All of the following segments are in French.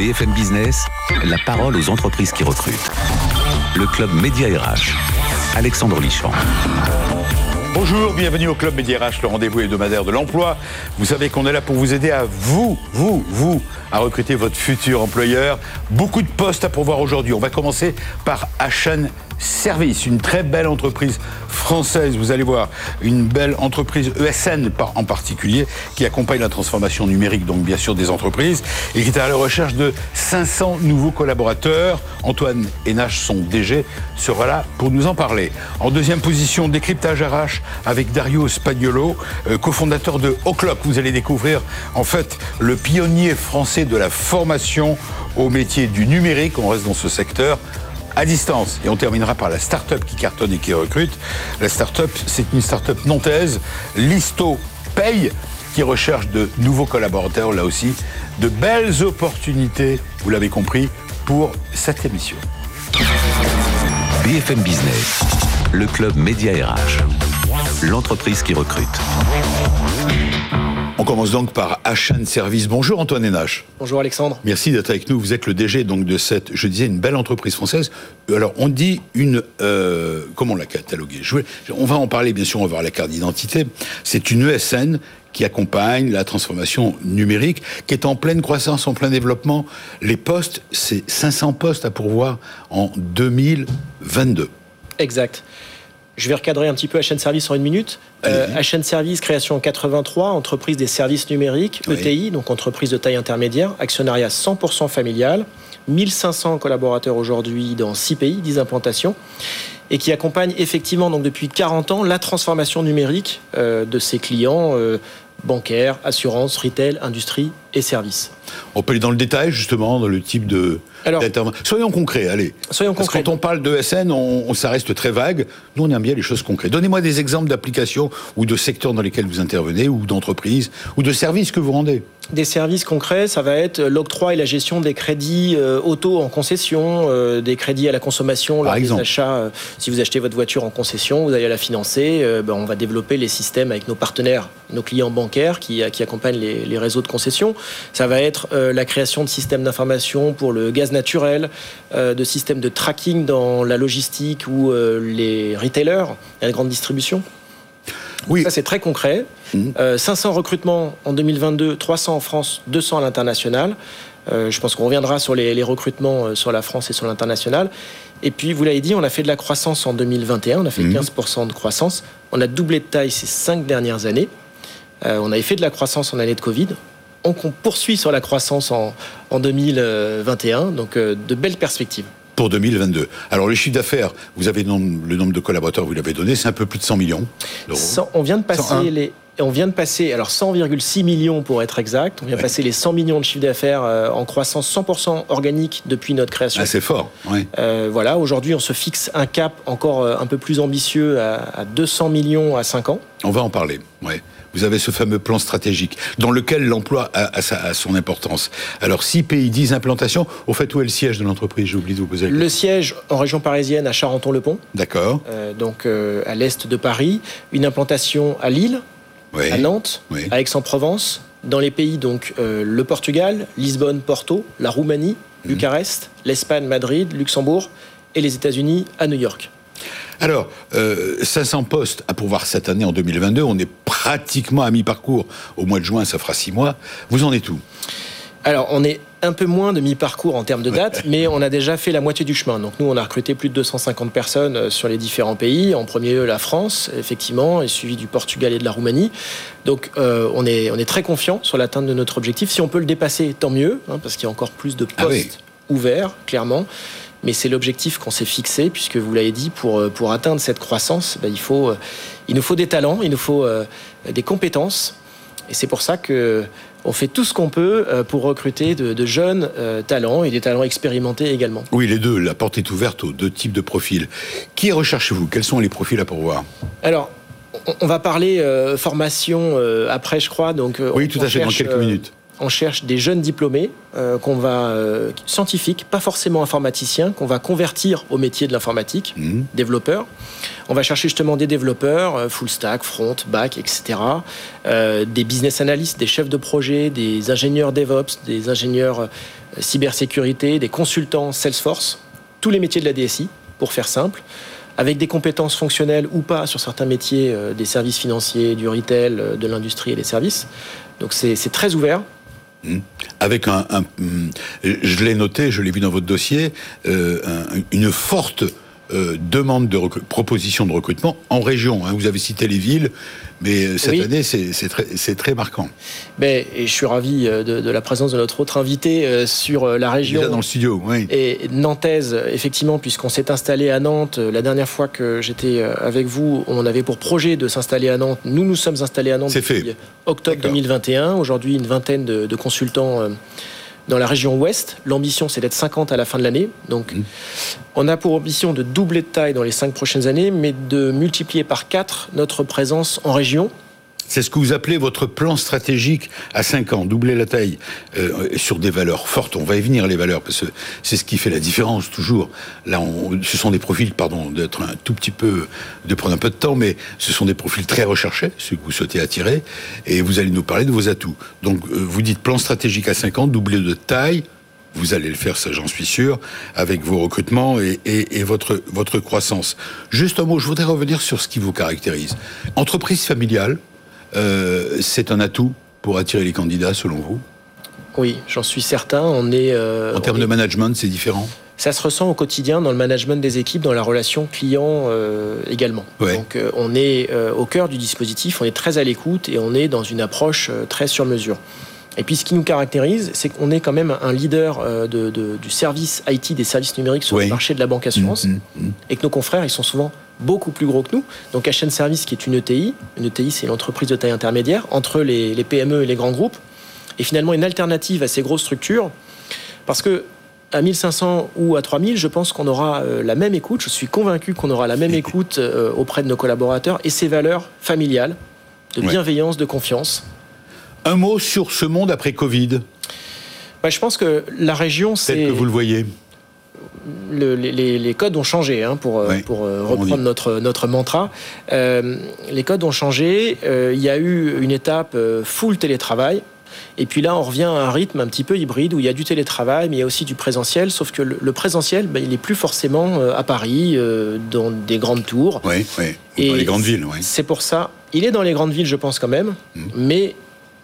BFM Business, la parole aux entreprises qui recrutent. Le club Média RH. Alexandre Lichamp. Bonjour, bienvenue au Club Média RH, le rendez-vous hebdomadaire de l'emploi. Vous savez qu'on est là pour vous aider à vous, vous, vous, à recruter votre futur employeur. Beaucoup de postes à pourvoir aujourd'hui. On va commencer par HN Service, une très belle entreprise française, vous allez voir, une belle entreprise ESN en particulier, qui accompagne la transformation numérique, donc bien sûr des entreprises, et qui est à la recherche de 500 nouveaux collaborateurs. Antoine Hénache, son DG, sera là pour nous en parler. En deuxième position, décryptage RH avec Dario Spagnolo, euh, cofondateur de O'Clock. Vous allez découvrir en fait le pionnier français de la formation au métier du numérique. On reste dans ce secteur à distance. Et on terminera par la start-up qui cartonne et qui recrute. La start-up, c'est une start-up nantaise, Listo Paye, qui recherche de nouveaux collaborateurs, là aussi, de belles opportunités, vous l'avez compris, pour cette émission. BFM Business, le club Média RH, l'entreprise qui recrute. On commence donc par HN Service. Bonjour Antoine Hénache. Bonjour Alexandre. Merci d'être avec nous. Vous êtes le DG donc de cette, je disais, une belle entreprise française. Alors on dit une, euh, comment on l'a cataloguée? On va en parler bien sûr. On va voir la carte d'identité. C'est une ESN qui accompagne la transformation numérique, qui est en pleine croissance, en plein développement. Les postes, c'est 500 postes à pourvoir en 2022. Exact. Je vais recadrer un petit peu HN Service en une minute. Euh, HN Service, création en 83, entreprise des services numériques, ETI, donc entreprise de taille intermédiaire, actionnariat 100% familial, 1500 collaborateurs aujourd'hui dans 6 pays, 10 implantations, et qui accompagne effectivement donc depuis 40 ans la transformation numérique euh, de ses clients euh, bancaires, assurances, retail, industrie et services. On peut aller dans le détail justement, dans le type de alors, soyons concrets, allez. Soyons Parce concrets. Quand on parle de SN, on, ça reste très vague. Nous, on aime bien les choses concrètes. Donnez-moi des exemples d'applications ou de secteurs dans lesquels vous intervenez, ou d'entreprises, ou de services que vous rendez. Des services concrets, ça va être l'octroi et la gestion des crédits euh, auto en concession, euh, des crédits à la consommation lors des achats. Euh, si vous achetez votre voiture en concession, vous allez la financer. Ben, on va développer les systèmes avec nos partenaires, nos clients bancaires qui, qui accompagnent les, les, réseaux de concession. Ça va être la création de systèmes d'information pour le gaz naturel, euh, de systèmes de tracking dans la logistique ou euh, les retailers, la grande distribution. Oui. Ça, c'est très concret. 500 mmh. euh, recrutements en 2022, 300 en France, 200 à l'international. je pense qu'on reviendra sur les, recrutements sur la France et sur l'international. Et puis, vous l'avez dit, on a fait de la croissance en 2021, on a fait 15% mmh. de croissance. On a doublé de taille ces cinq dernières années. on avait fait de la croissance en année de Covid on poursuit sur la croissance en, 2021, donc euh, de belles perspectives pour 2022. Alors le chiffre d'affaires, vous avez le nombre, de collaborateurs, vous l'avez donné, c'est un peu plus de 100 millions On vient de passer les on vient de passer, alors 100,6 millions pour être exact, on vient de passer les 100 millions de chiffre d'affaires euh, en croissance 100% organique depuis notre création. Ah, c'est fort, oui. Euh, voilà, aujourd'hui on se fixe un cap encore un peu plus ambitieux à, à 200 millions à 5 ans. On va en parler, oui vous avez ce fameux plan stratégique dans lequel l'emploi a, son importance. Alors, 6 pays, 10 implantations. Au fait, où est le siège de l'entreprise? J'ai oublié de vous poser la question. Le siège en région parisienne à Charenton-le-Pont. D'accord. Euh, donc, euh, à l'est de Paris. Une implantation à Lille, à Nantes, à Aix-en-Provence. Dans les pays, donc, euh, le Portugal, Lisbonne, Porto, la Roumanie, mhm. Bucarest, l'Espagne, Madrid, Luxembourg et les États-Unis à New York. Alors, 500 postes à pourvoir cette année en 2022. On est pratiquement à mi-parcours. Au mois de juin, ça fera six mois. Vous en êtes où? Alors, on est un peu moins de mi-parcours en termes de date, mais on a déjà fait la moitié du chemin. Donc nous, on a recruté plus de 250 personnes euh, sur les différents pays. En premier lieu, la France, effectivement, et suivi du Portugal et de la Roumanie. Donc euh, on, est, on est très confiant sur l'atteinte de notre objectif. Si on peut le dépasser, tant mieux, hein, parce qu'il y a encore plus de ah postes ouverts, clairement mais c'est l'objectif qu'on s'est fixé, puisque vous l'avez dit, pour, euh, pour atteindre cette croissance, ben, il, faut, euh, il nous faut des talents, il nous faut euh, des compétences, et c'est pour ça que on fait tout ce qu'on peut pour recruter de, jeunes talents et des talents expérimentés également. Oui, les deux. La porte est ouverte aux deux types de profils. Qui recherchez-vous? Quels sont les profils à pourvoir? Alors, on va parler formation après, je crois. Donc, oui, tout à fait, dans quelques minutes on cherche des jeunes diplômés qu'on va scientifiques, pas forcément informaticiens, qu'on va convertir au métier de l'informatique, mmh. développeurs. On va chercher justement des développeurs, full stack, front, back, etc. des business analysts, des chefs de projet, des ingénieurs DevOps, des ingénieurs cybersécurité, des consultants Salesforce, tous les métiers de la DSI, pour faire simple avec des compétences fonctionnelles ou pas sur certains métiers euh, des services financiers, du retail, euh, de l'industrie et des services. Donc c'est très ouvert. Mmh. Avec un, je l'ai noté, je l'ai vu dans votre dossier, euh, une forte euh, demande de proposition de recrutement en région. Hein. Vous avez cité les villes, mais euh, cette année, c'est très, très, marquant. Ben, et je suis ravi euh, de, la présence de notre autre invité sur la région. dans le studio, oui. Et nantaise, effectivement, puisqu'on s'est installé à Nantes. La dernière fois que j'étais avec vous, on avait pour projet de s'installer à Nantes. Nous nous sommes installés à Nantes depuis octobre 2021. Aujourd'hui, une vingtaine de, de consultants dans la région ouest. L'ambition, c'est d'être 50 à la fin de l'année. Donc, mmh. on a pour ambition de doubler de taille dans les cinq prochaines années, mais de multiplier par 4 notre présence en région. C'est ce que vous appelez votre plan stratégique à 5 ans, doubler la taille euh, sur des valeurs fortes. On va y venir les valeurs parce que c'est ce qui fait la différence toujours. Là, ce sont des profils, pardon, d'être un tout petit peu, de prendre un peu de temps, mais ce sont des profils très recherchés, ceux que vous souhaitez attirer, et vous allez nous parler de vos atouts. Donc, euh, vous dites plan stratégique à 5 ans, doubler de taille. Vous allez le faire, ça j'en suis sûr, avec vos recrutements et, votre croissance. Juste un mot, je voudrais revenir sur ce qui vous caractérise. Entreprise familiale, euh, c'est un atout pour attirer les candidats, selon vous? Oui, j'en suis certain. On est, euh, en termes de management, c'est différent? Ça se ressent au quotidien dans le management des équipes, dans la relation client euh, également. Donc on est au cœur du dispositif, on est très à l'écoute et on est dans une approche très sur mesure. Et puis ce qui nous caractérise, c'est qu'on est quand même un leader du service IT, des services numériques sur le marché de la banque assurance, mmh, mmh, mmh. et que nos confrères, ils sont souvent beaucoup plus gros que nous. Donc HN Service, qui est une ETI, une ETI c'est l'entreprise de taille intermédiaire, entre les, PME et les grands groupes, et finalement une alternative à ces grosses structures, parce que à 1500 ou à 3000, je pense qu'on aura euh, la même écoute, je suis convaincu qu'on aura la même écoute euh, auprès de nos collaborateurs, et ces valeurs familiales, de bienveillance, de confiance. Un mot sur ce monde après Covid. Bah, Je pense que la région, c'est... Tel que vous le voyez les, codes ont changé, hein, pour, euh, pour euh, reprendre notre, notre mantra. Euh, les codes ont changé. il y a eu une étape full télétravail. Et puis là, on revient à un rythme un petit peu hybride où il y a du télétravail, mais il y a aussi du présentiel. Sauf que le, présentiel, ben, il n'est plus forcément à Paris, dans des grandes tours. Oui, oui. dans les grandes villes. Oui. C'est pour ça. Il est dans les grandes villes, je pense quand même, mmh. mais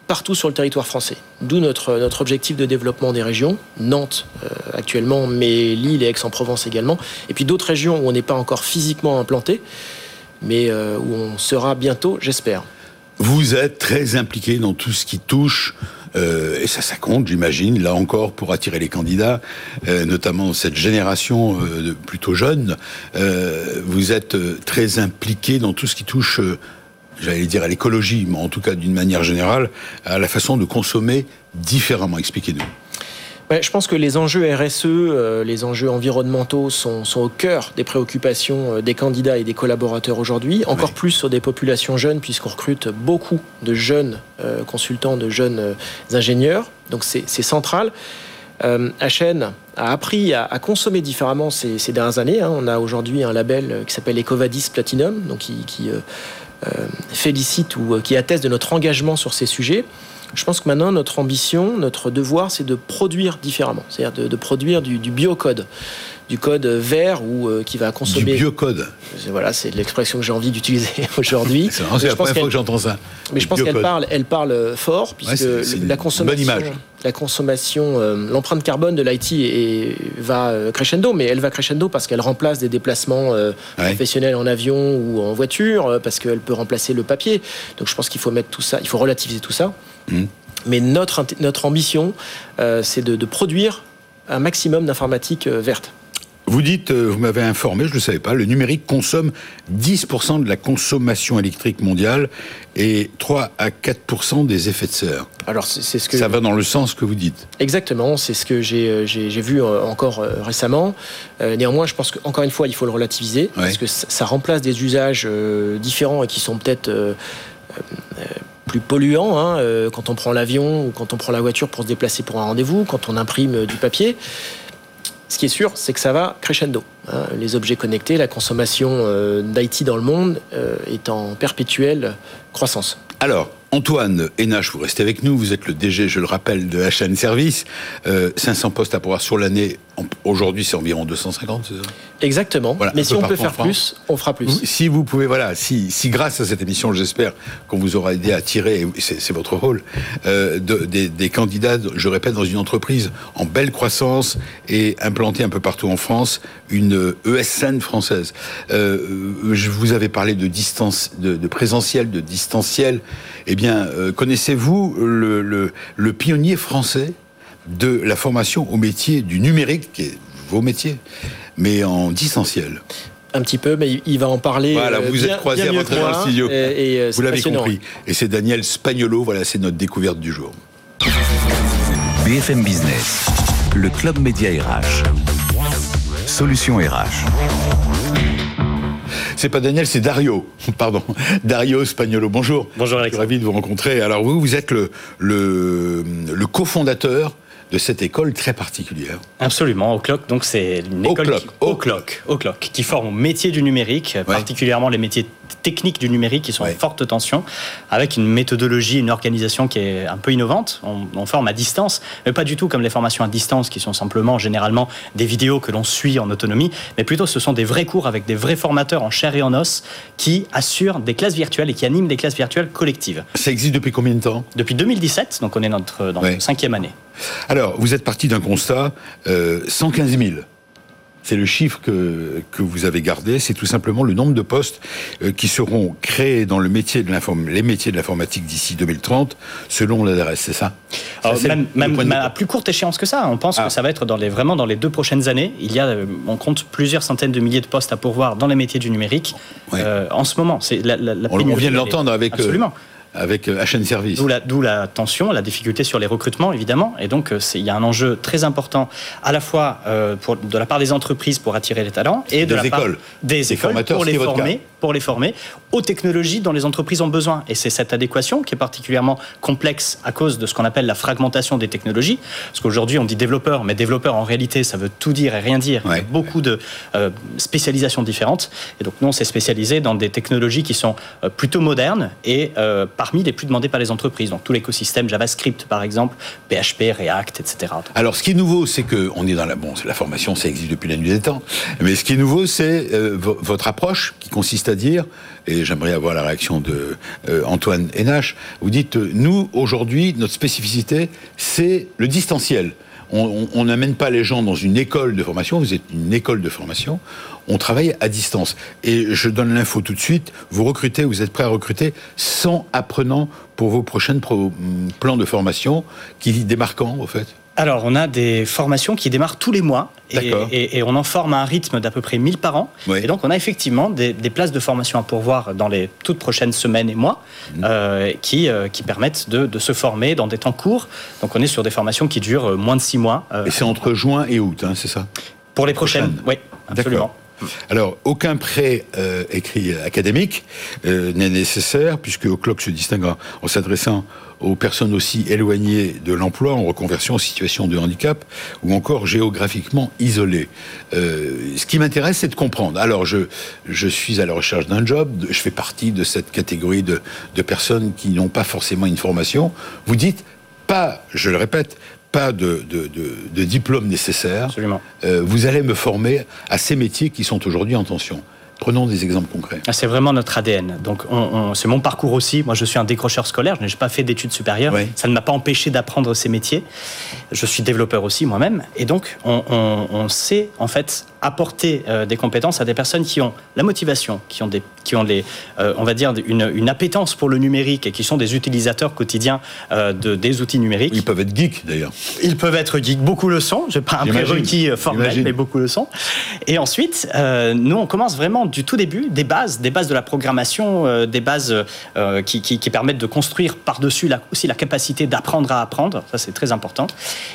partout sur le territoire français. D'où notre, objectif de développement des régions, Nantes euh, actuellement, mais Lille et Aix-en-Provence également, et puis d'autres régions où on n'est pas encore physiquement implanté, mais euh, où on sera bientôt, j'espère. Vous êtes très impliqué dans tout ce qui touche euh, et ça, ça compte, j'imagine, là encore, pour attirer les candidats, notamment cette génération plutôt jeune. vous êtes très impliqué dans tout ce qui touche j'allais dire à l'écologie, mais en tout cas d'une manière générale, à la façon de consommer différemment. Expliquez-nous. je pense que les enjeux RSE, euh, les enjeux environnementaux sont, au cœur des préoccupations euh, des candidats et des collaborateurs aujourd'hui, encore plus sur des populations jeunes, puisqu'on recrute beaucoup de jeunes euh, consultants, de jeunes ingénieurs. Donc c'est central. HN a appris à, consommer différemment ces, dernières années. Hein. On a aujourd'hui un label qui s'appelle Ecovadis Platinum, donc qui, félicite ou euh, qui atteste de notre engagement sur ces sujets. Je pense que maintenant, notre ambition, notre devoir, c'est de produire différemment, c'est-à-dire de, produire du, du biocode du code vert ou euh, qui va consommer. Du biocode. Voilà, c'est l'expression que j'ai envie d'utiliser aujourd'hui. c'est la première fois que j'entends ça. Mais je pense qu'elle parle, elle parle fort puisque la consommation, la consommation, euh, l'empreinte carbone de l'IT va euh, crescendo, mais elle va crescendo parce qu'elle remplace des déplacements professionnels en avion ou en voiture, parce qu'elle peut remplacer le papier. Donc je pense qu'il faut mettre tout ça, il faut relativiser tout ça. Hum. Mais notre, notre ambition, c'est de, de produire un maximum d'informatique verte. Vous dites, euh, vous m'avez informé, je ne le savais pas, le numérique consomme 10% de la consommation électrique mondiale et 3 à 4% des effets de serre. Alors c'est ce que ça va dans le sens que vous dites. Exactement, c'est ce que j'ai euh, vu euh, encore récemment. Néanmoins, je pense qu'encore une fois, il faut le relativiser parce que ça remplace des usages différents et qui sont peut-être plus polluant hein, quand on prend l'avion ou quand on prend la voiture pour se déplacer pour un rendez-vous, quand on imprime du papier. Ce qui est sûr, c'est que ça va crescendo. Hein. Les objets connectés, la consommation d'IT dans le monde est en perpétuelle croissance. Alors, Antoine Hénache, vous restez avec nous, vous êtes le DG, je le rappelle, de HN Service. 500 postes à pouvoir sur l'année, aujourd'hui c'est environ 250, c'est ça? Exactement. Mais si on peut faire plus, on fera plus. Si vous pouvez, voilà, si, si grâce à cette émission, j'espère qu'on vous aura aidé à tirer, c'est votre rôle, euh, des, candidats, je répète, dans une entreprise en belle croissance et implantée un peu partout en France, une ESN française. Euh, je vous avais parlé de distance, de, présentiel, de distanciel. Eh bien, euh, connaissez-vous le, le, le pionnier français? De la formation au métier du numérique, qui est vos métiers mais en distanciel un petit peu, mais il va en parler. Voilà, vous êtes croisé à votre dans le studio. Et, vous l'avez compris. Et c'est Daniel Spagnolo, voilà, c'est notre découverte du jour. BFM Business, le club média RH. Solution RH. C'est pas Daniel, c'est Dario. Pardon. Dario Spagnolo. Bonjour. Bonjour Alex. Ravi de vous rencontrer. Alors vous, vous êtes le, le, le cofondateur de cette école très particulière. Absolument, O'Clock, donc c'est une école au Qui, qui forme au métier du numérique, particulièrement les métiers techniques du numérique qui sont en forte tension, avec une méthodologie, une organisation qui est un peu innovante. On, forme à distance, mais pas du tout comme les formations à distance qui sont simplement généralement des vidéos que l'on suit en autonomie, mais plutôt ce sont des vrais cours avec des vrais formateurs en chair et en os qui assurent des classes virtuelles et qui animent des classes virtuelles collectives. Ça existe depuis combien de temps? Depuis 2017, donc on est notre, dans notre cinquième année. Alors, vous êtes parti d'un constat, 115 euh, 000. C'est le chiffre que, que vous avez gardé, c'est tout simplement le nombre de postes euh, qui seront créés dans le métier de les métiers de l'informatique d'ici 2030, selon l'adresse, c'est ça, Même, à plus courte échéance que ça. On pense que ah. ça va être dans les, vraiment dans les deux prochaines années. Il y a, euh, on compte plusieurs centaines de milliers de postes à pourvoir dans les métiers du numérique en ce moment. C'est la, on, vient de l'entendre avec. Absolument avec HN euh, Service. D'où la, tension, la difficulté sur les recrutements, évidemment. Et donc, euh, il y a un enjeu très important, à la fois euh, pour, de la part des entreprises pour attirer les talents et de la part des écoles pour les former pour les former aux technologies dont les entreprises ont besoin. Et c'est cette adéquation qui est particulièrement complexe à cause de ce qu'on appelle la fragmentation des technologies. Parce qu'aujourd'hui, on dit développeur, mais développeur, en réalité, ça veut tout dire et rien dire. Il y a beaucoup de euh, spécialisations différentes. Et donc, nous, on s'est spécialisé dans des technologies qui sont euh, plutôt modernes et euh, parmi les plus demandées par les entreprises. Donc, tout l'écosystème JavaScript, par exemple, PHP, React, etc. Alors, ce qui est nouveau, c'est que on est dans la... Bon, la formation, ça existe depuis la nuit des temps. Mais ce qui est nouveau, c'est votre approche qui consiste c'est-à-dire, et j'aimerais avoir la réaction de euh, Antoine Hénache, vous dites, euh, nous, aujourd'hui, notre spécificité, c'est le distanciel. On n'amène pas les gens dans une école de formation, vous êtes une école de formation, on travaille à distance. Et je donne l'info tout de suite, vous recrutez, vous êtes prêt à recruter 100 apprenants pour vos prochains plans de formation qui démarrent quand, en fait? Alors, on a des formations qui démarrent tous les mois et, on en forme à un rythme d'à peu près 1000 par an. Et donc, on a effectivement des, places de formation à pourvoir dans les toutes prochaines semaines et mois mmh. euh, qui, euh, qui permettent de, se former dans des temps courts. Donc, on est sur des formations qui durent euh, moins de 6 mois. et c'est entre juin et août, hein, c'est ça? Pour les prochaines, oui, absolument. Alors, aucun prêt écrit académique n'est nécessaire, puisque O'Clock se distingue en s'adressant aux personnes aussi éloignées de l'emploi, en reconversion, en situation de handicap, ou encore géographiquement isolées. Euh, ce qui m'intéresse, c'est de comprendre. Alors, je, je suis à la recherche d'un job, je fais partie de cette catégorie de, de personnes qui n'ont pas forcément une formation. Vous dites, pas, je le répète, pas de, de, de, diplôme nécessaire. Absolument. Euh, vous allez me former à ces métiers qui sont aujourd'hui en tension. Prenons des exemples concrets. Ah, c'est vraiment notre ADN. Donc, c'est mon parcours aussi. Moi, je suis un décrocheur scolaire. Je n'ai pas fait d'études supérieures. Ça ne m'a pas empêché d'apprendre ces métiers. Je suis développeur aussi moi-même. Et donc, on, on, sait en fait apporter euh, des compétences à des personnes qui ont la motivation, qui ont des, qui ont les, euh, on va dire une, une, appétence pour le numérique et qui sont des utilisateurs quotidiens euh, de, des outils numériques. Ils peuvent être geeks d'ailleurs. Ils peuvent être geeks. Beaucoup le sont. J'ai pas un prérequis formel, mais beaucoup le sont. Et ensuite, nous, on commence vraiment du tout début des bases, des bases de la programmation, des bases qui, qui, qui, permettent de construire par-dessus aussi la capacité d'apprendre à apprendre. Ça, c'est très important.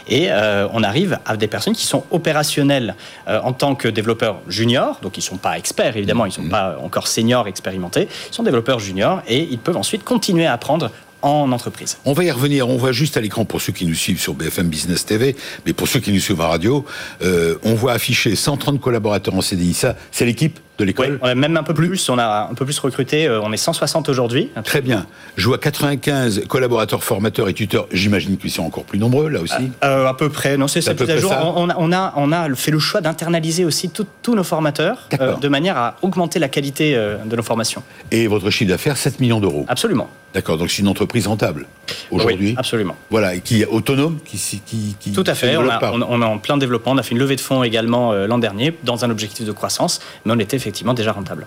Et on arrive à des personnes qui sont opérationnelles en tant que développeurs juniors, donc ils ne sont pas experts évidemment, ils ne sont mm-hmm. pas encore seniors expérimentés, ils sont développeurs juniors et ils peuvent ensuite continuer à apprendre en entreprise. On va y revenir. On voit juste à l'écran pour ceux qui nous suivent sur BFM Business TV, mais pour ceux qui nous suivent en radio, euh, on voit afficher 130 collaborateurs en CDI. Ça, c'est l'équipe de l'école Même un peu plus, on a un peu plus recruté, euh, on est 160 aujourd'hui. Très bien. Je vois 95 collaborateurs formateurs et tuteurs, j'imagine qu'ils sont encore plus nombreux là aussi euh, À peu près, non, c'est ça, à jour. On, a, on a fait le choix d'internaliser aussi tous nos formateurs de manière à augmenter la qualité de nos formations. Et votre chiffre d'affaires, 7 millions d'euros Absolument. D'accord, donc c'est une entreprise rentable aujourd'hui. Oui, absolument. Voilà, et qui est autonome, qui, qui, qui Tout à fait. On, a, on, est en plein développement. On a fait une levée de fonds également euh, l'an dernier dans un objectif de croissance, mais on était effectivement déjà rentable.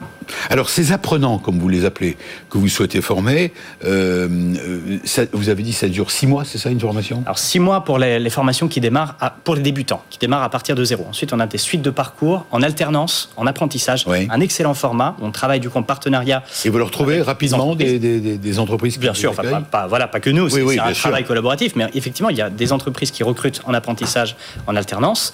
Alors ces apprenants, comme vous les appelez, que vous souhaitez former, euh, euh, ça, vous avez dit ça dure six mois, c'est ça une formation? Alors six mois pour les, formations qui démarrent à, pour les débutants, qui démarrent à partir de zéro. Ensuite, on a des suites de parcours en alternance, en apprentissage, un excellent format. On travaille du coup en partenariat. Et vous le retrouvez rapidement des, des, des, entreprises Bien sûr, pas, voilà, pas que nous, c'est un travail collaboratif, mais effectivement, il y a des entreprises qui recrutent en apprentissage en alternance.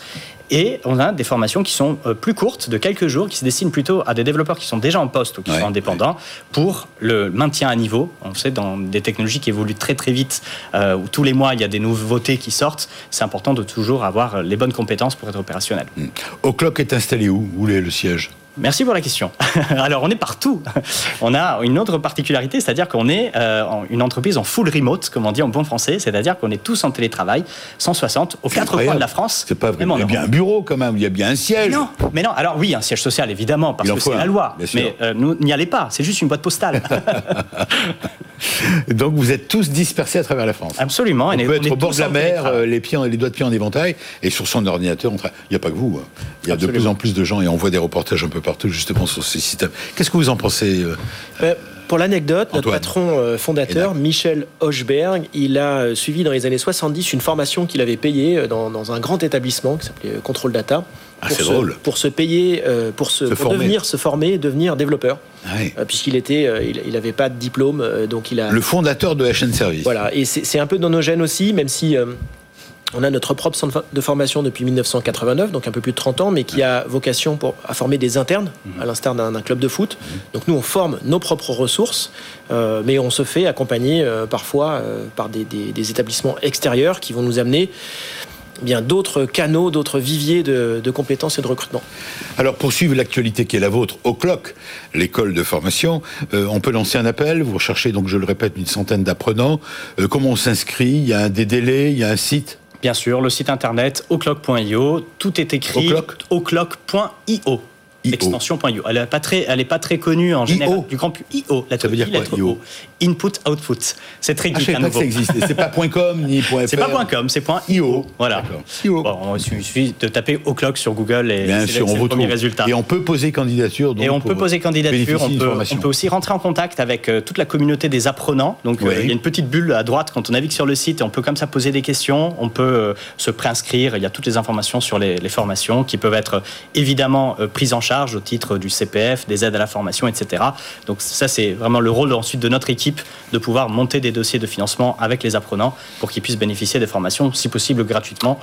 Et on a des formations qui sont euh, plus courtes, de quelques jours, qui se destinent plutôt à des développeurs qui sont déjà en poste ou qui sont indépendants, pour le maintien à niveau. On sait, dans des technologies qui évoluent très très vite, euh, où tous les mois il y a des nouveautés qui sortent, c'est important de toujours avoir les bonnes compétences pour être opérationnel. Hmm. O'Clock est installé où? Où est le siège? Merci pour la question. Alors, on est partout. On a une autre particularité, c'est-à-dire qu'on est euh, une entreprise en full remote, comme on dit en bon français, c'est-à-dire qu'on est tous en télétravail, 160 aux quatre coins de la France. C'est pas vrai. Il y a bien un bureau quand même, il y a bien un siège. Non, mais non. Alors oui, un siège social évidemment, parce que c'est la loi. Mais euh, nous n'y allez pas. C'est juste une boîte postale. Donc vous êtes tous dispersés à travers la France. Absolument. On, peut être au bord de la mer, euh, les, pieds, les doigts de pied en éventail, et sur son ordinateur, il n'y a pas que vous. Hein. Il y a de plus en plus de gens, et on voit des reportages un peu partout justement sur ces systèmes. Qu'est-ce que vous en pensez euh, euh, pour l'anecdote, notre patron fondateur, Michel Hochberg, il a suivi dans les années 70 une formation qu'il avait payée dans, un grand établissement qui s'appelait Control Data. Ah, pour, se, drôle. pour se payer, pour, se, devenir, se former, devenir développeur. Ah puisqu'il était, il n'avait pas de diplôme, donc il a. Le fondateur de HN Service. Voilà, et c'est un peu dans nos gènes aussi, même si on a notre propre centre de formation depuis 1989, donc un peu plus de 30 ans, mais qui a vocation pour, à former des internes, à l'instar d'un club de foot. Donc nous, on forme nos propres ressources, euh, mais on se fait accompagner euh, parfois euh, par des, établissements extérieurs qui vont nous amener eh bien d'autres canaux, d'autres viviers de, compétences et de recrutement. Alors pour suivre l'actualité qui est la vôtre au CLOC, l'école de formation, on peut lancer un appel. Vous recherchez donc, je le répète, une centaine d'apprenants. comment on s'inscrit? Il y a des délais, il y a un site? Bien sûr, le site internet oclock.io, tout est écrit oclock.io. Extension.io. Elle n'est pas très, elle est pas très connue en général du grand public. IO, la ça veut dire quoi, IO Input Output. C'est très geek ah, à nouveau. ça existe. C'est pas .com ni .fr. C'est pas .com, c'est .io. Voilà. IO. Bon, il suffit de taper Oclock sur Google et c'est le premier résultat. Et on peut poser candidature. Donc, et on peut poser candidature. On peut, on peut, aussi rentrer en contact avec euh, toute la communauté des apprenants. Donc euh, il y a une petite bulle à droite quand on navigue sur le site et on peut comme ça poser des questions. On peut euh, se préinscrire. Il y a toutes les informations sur les, les formations qui peuvent être évidemment prises en charge au titre du CPF, des aides à la formation, etc. Donc ça c'est vraiment le rôle ensuite de notre équipe de pouvoir monter des dossiers de financement avec les apprenants pour qu'ils puissent bénéficier des formations, si possible gratuitement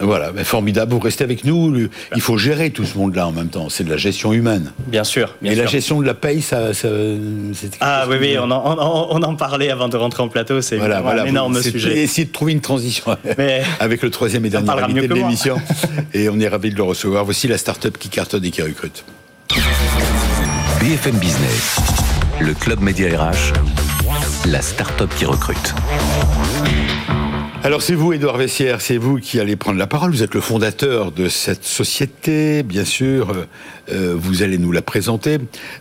voilà, mais formidable. Vous restez avec nous. Il faut gérer tout ce monde-là en même temps. C'est de la gestion humaine. Bien sûr. Et la gestion de la paye, ça. ah oui, oui, on en, parlait avant de rentrer en plateau. C'est un énorme sujet. Essayer de trouver une transition avec le troisième et dernier invité de l'émission. et on est ravis de le recevoir. Voici la start-up qui cartonne et qui recrute. BFM Business. Le Club Média RH, la start-up qui recrute. Alors c'est vous, Édouard Vessière, c'est vous qui allez prendre la parole. Vous êtes le fondateur de cette société, bien sûr. Euh, vous allez nous la présenter.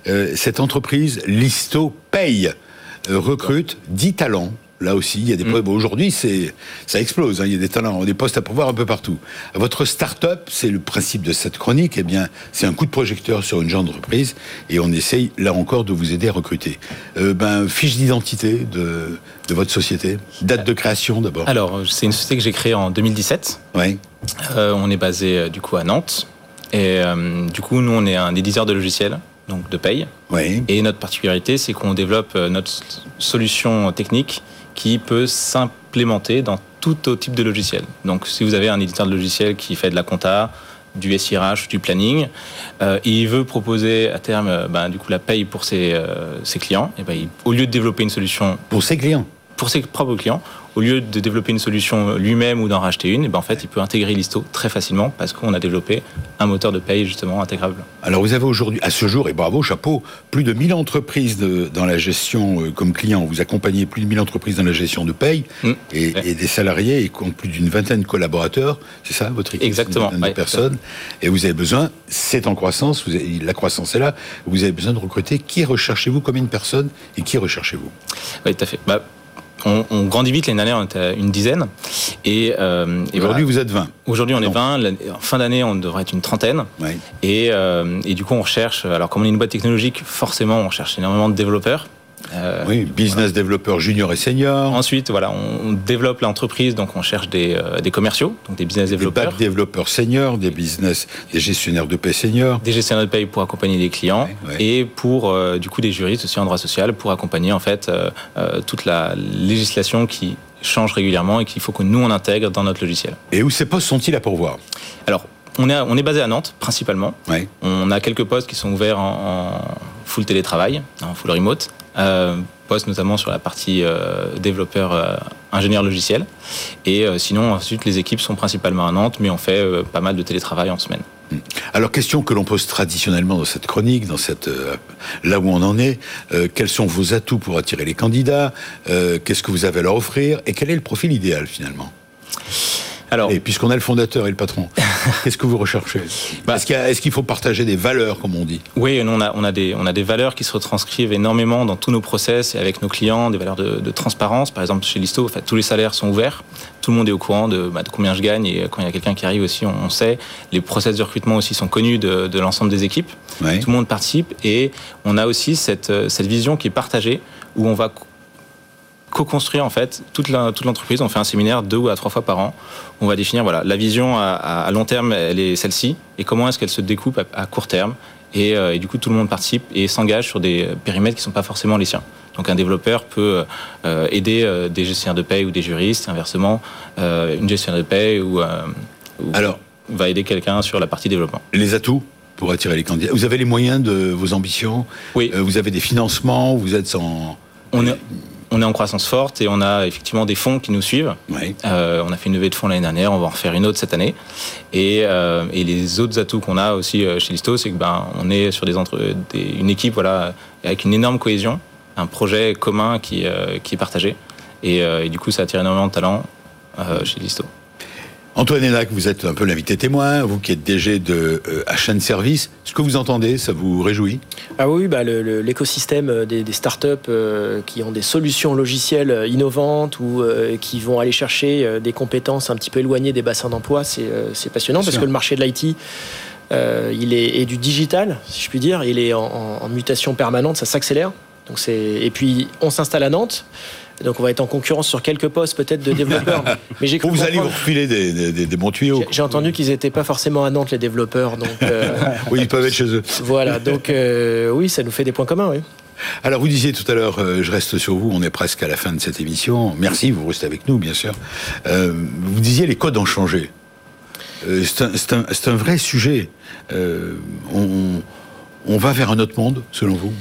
Euh, cette entreprise, Listo Paye, euh, recrute 10 talents Là aussi, il y a des mm. Aujourd'hui, c'est ça explose. Hein. Il y a des talents, des postes à pouvoir un peu partout. Votre start-up, c'est le principe de cette chronique. Eh bien, c'est un coup de projecteur sur une jeune entreprise, et on essaye là encore de vous aider à recruter. Euh, ben, fiche d'identité de, de votre société, date de création d'abord. Alors, c'est une société que j'ai créée en 2017. Oui. Euh, on est basé euh, du coup à Nantes, et du coup, nous, on est un éditeur de logiciels donc de paye. Oui. Et notre particularité, c'est qu'on développe notre solution technique qui peut s'implémenter dans tout type de logiciel. Donc si vous avez un éditeur de logiciel qui fait de la compta, du SIRH, du planning. Euh, il veut proposer à terme ben, du coup la paye pour ses, ses clients. Ben, au lieu de développer une solution pour ses clients, pour ses propres clients, au lieu de développer une solution lui-même ou d'en racheter une, ben en fait, il peut intégrer Listo très facilement parce qu'on a développé un moteur de paye justement intégrable. Alors vous avez aujourd'hui, à ce jour, et bravo, chapeau, plus de 1000 entreprises dans la gestion euh, comme client. Vous accompagnez plus de 1000 entreprises dans la gestion de paye mmh. et, des salariés et compte plus d'une vingtaine de collaborateurs. C'est ça votre équipe Exactement. Une de personnes. Et vous avez besoin, c'est en croissance, vous la croissance est là, vous avez besoin de recruter. Qui recherchez-vous comme une personne et qui recherchez-vous? Oui, tout à fait. Bah, on, grandit vite. L'année dernière, on était à une dizaine. Et, euh, aujourd'hui, vous êtes 20. Aujourd'hui, on est 20. En fin d'année, on devrait être une trentaine. Euh, et, du coup, on recherche. Alors, comme on est une boîte technologique, forcément, on cherche énormément de développeurs. Euh, oui, business développeur junior et senior. Ensuite, voilà, on développe l'entreprise, donc on cherche des, euh, des, commerciaux, donc des business développeurs. Des développeurs seniors, des business, des gestionnaires de paie seniors. Des gestionnaires de paie pour accompagner des clients et pour euh, du coup des juristes aussi en droit social pour accompagner en fait toute la législation qui change régulièrement et qu'il faut que nous on intègre dans notre logiciel. Et où ces postes sont-ils à pourvoir? Alors, on est, on est basé à Nantes principalement. On a quelques postes qui sont ouverts en, en full télétravail, en full remote. Euh, poste notamment sur la partie euh, développeur euh, ingénieur logiciel. Et sinon, ensuite, les équipes sont principalement à Nantes, mais on fait pas mal de télétravail en semaine. Hmm. Alors, question que l'on pose traditionnellement dans cette chronique, dans cette là où on en est, quels sont vos atouts pour attirer les candidats Qu'est-ce que vous avez à leur offrir Et quel est le profil idéal finalement? Alors, et puisqu'on a le fondateur et le patron, qu'est-ce que vous recherchez bah, Est-ce qu'il faut partager des valeurs, comme on dit Oui, on a, on, a des, on a des valeurs qui se retranscrivent énormément dans tous nos process et avec nos clients, des valeurs de, transparence. Par exemple, chez Listo, tous les salaires sont ouverts. Tout le monde est au courant de, bah, de combien je gagne et quand il y a quelqu'un qui arrive aussi, on, sait. Les process de recrutement aussi sont connus de, de l'ensemble des équipes. Tout le monde participe et on a aussi cette, cette vision qui est partagée où on va co-construire en fait toute l'entreprise. on fait un séminaire deux ou à trois fois par an. On va définir voilà la vision à, long terme, elle est celle-ci, et comment est-ce qu'elle se découpe à, court terme. Euh, et, du coup, tout le monde participe et s'engage sur des périmètres qui ne sont pas forcément les siens. Donc un développeur peut euh, aider euh, des gestionnaires de paie ou des juristes, inversement, une gestionnaire de paie ou, Alors, va aider quelqu'un sur la partie développement. Les atouts pour attirer les candidats. Vous avez les moyens de vos ambitions. Oui. vous avez des financements. Vous êtes en. On est on est en croissance forte et on a effectivement des fonds qui nous suivent. Euh, on a fait une levée de fonds l'année dernière, on va en refaire une autre cette année. Et, euh, les autres atouts qu'on a aussi euh, chez Listo, c'est que ben on est sur des, entre, une équipe voilà avec une énorme cohésion, un projet commun qui, qui est partagé. Et, et, du coup, ça attire énormément de talents chez Listo. Antoine Hénac, vous êtes un peu l'invité témoin, vous qui êtes DG de HN euh, Service. Ce que vous entendez, ça vous réjouit? Ah oui, bah l'écosystème euh, des, startups euh, qui ont des solutions logicielles innovantes ou qui vont aller chercher des compétences un petit peu éloignées des bassins d'emploi, c'est passionnant parce que le marché de l'IT, il est et du digital, si je puis dire, il est en, mutation permanente, ça s'accélère. Donc et puis on s'installe à Nantes. Donc on va être en concurrence sur quelques postes peut-être de développeurs. mais j'ai Vous allez vous refiler des, des, bons tuyaux. J'ai entendu qu'ils n'étaient pas forcément à Nantes les développeurs. Donc, euh, oui, ils peuvent être chez eux. Voilà, donc euh, oui, ça nous fait des points communs, oui. Alors vous disiez tout à l'heure, euh, je reste sur vous, on est presque à la fin de cette émission. Merci, vous restez avec nous, bien sûr. vous disiez les codes ont changé. c'est un, un, vrai sujet. On, on, va vers un autre monde, selon vous?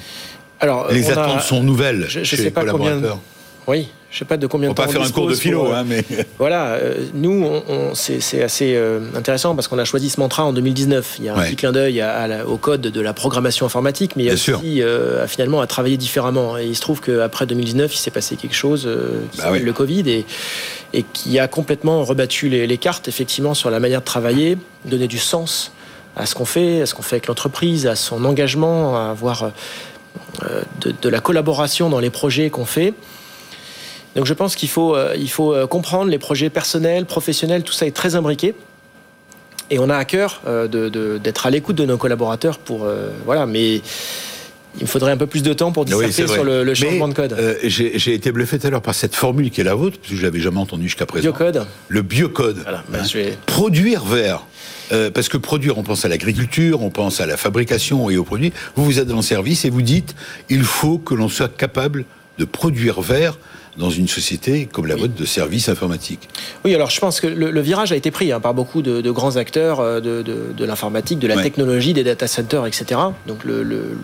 Alors, les attentes sont nouvelles je, chez sais les collaborateurs. Oui, je ne sais pas de combien de temps. On va pas faire un cours de philo, euh, hein, mais. Voilà, euh, nous, on, c'est assez euh, intéressant parce qu'on a choisi ce mantra en 2019. Il y a un petit clin d'œil au code de la programmation informatique, mais il y a aussi finalement à travailler différemment. Et il se trouve qu'après 2019, il s'est passé quelque chose qui bah s'appelle le Covid et, et, qui a complètement rebattu les, cartes, effectivement, sur la manière de travailler, donner du sens à ce qu'on fait, à ce qu'on fait avec l'entreprise, à son engagement, à avoir de, de la collaboration dans les projets qu'on fait. Donc je pense qu'il faut, euh, il faut euh, comprendre les projets personnels, professionnels, tout ça est très imbriqué. Et on a à cœur euh, d'être à l'écoute de nos collaborateurs pour voilà, mais il me faudrait un peu plus de temps pour disserter sur le, changement de code. J'ai été bluffé tout à l'heure par cette formule qui est la vôtre, parce que je l'avais jamais entendue jusqu'à présent. Biocode. Le biocode. Voilà, bah, hein. Produire vert. parce que produire, on pense à l'agriculture, on pense à la fabrication et aux produits. Vous, vous êtes dans le service et vous dites, il faut que l'on soit capable de produire vert dans une société comme la vôtre de services informatiques. Oui, alors je pense que le, virage a été pris hein, par beaucoup de, grands acteurs euh, de, l'informatique, de la technologie, des data centers, etc. Donc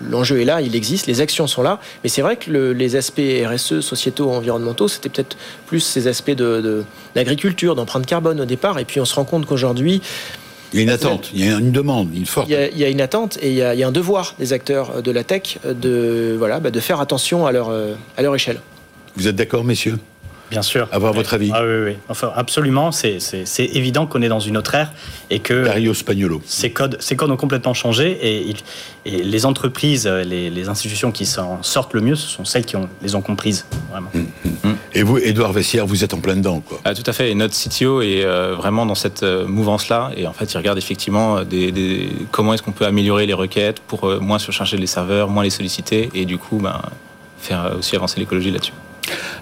l'enjeu est là, il existe, les actions sont là, mais c'est vrai que les aspects RSE, sociétaux, environnementaux, c'était peut-être plus ces aspects d'agriculture, d'empreinte carbone au départ, et puis on se rend compte qu'aujourd'hui, il y a une attente, il y a une demande, une forte. Il y a, une attente et il y, a, un devoir des acteurs de la tech de, voilà, bah, de faire attention à leur, à leur échelle. Vous êtes d'accord, messieurs? Bien sûr. Avoir votre avis. Ah oui, oui. Enfin, absolument. C'est évident qu'on est dans une autre ère et que. Dario Spagnolo. Ces codes, ces codes ont complètement changé et, les entreprises, les, institutions qui s'en sortent le mieux, ce sont celles qui ont, les ont comprises, vraiment. Hum, hum, hum. Et vous, Edouard Vessière, vous êtes en plein dedans, quoi. Ah, tout à fait. Et notre CTO est euh, vraiment dans cette euh, mouvance-là. Et en fait, il regarde effectivement euh, des, comment est-ce qu'on peut améliorer les requêtes pour moins surcharger les serveurs, moins les solliciter et du coup, ben, faire aussi avancer l'écologie là-dessus.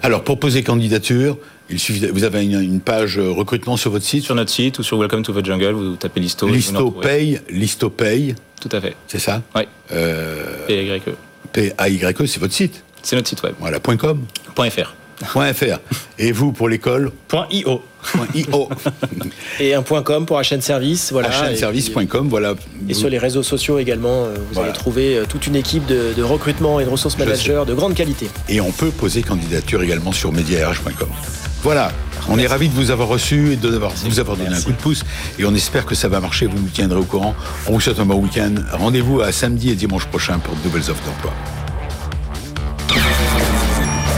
Alors, pour poser candidature, il suffit, vous avez une, page recrutement sur votre site Sur notre site ou sur Welcome to the Jungle, vous tapez Listo. Listo paye, Listo paye. Tout à fait. C'est ça Oui. Euh, P-A-Y-E. P-A-Y-E, c'est votre site C'est notre site web. Voilà, .com .fr. .fr. Et vous, pour l'école .io. .io. et un .com pour HN Service. Voilà. HNService.com, voilà. Et sur les réseaux sociaux également, euh, vous allez trouver euh, toute une équipe de, recrutement et de ressources managers de grande qualité. Et on peut poser candidature également sur mediarh.com. Voilà, on est ravis de vous avoir reçu et de vous avoir donné un coup de pouce. Et on espère que ça va marcher, vous nous tiendrez au courant. On vous souhaite un bon week-end. Rendez-vous à samedi et dimanche prochain pour de nouvelles offres d'emploi.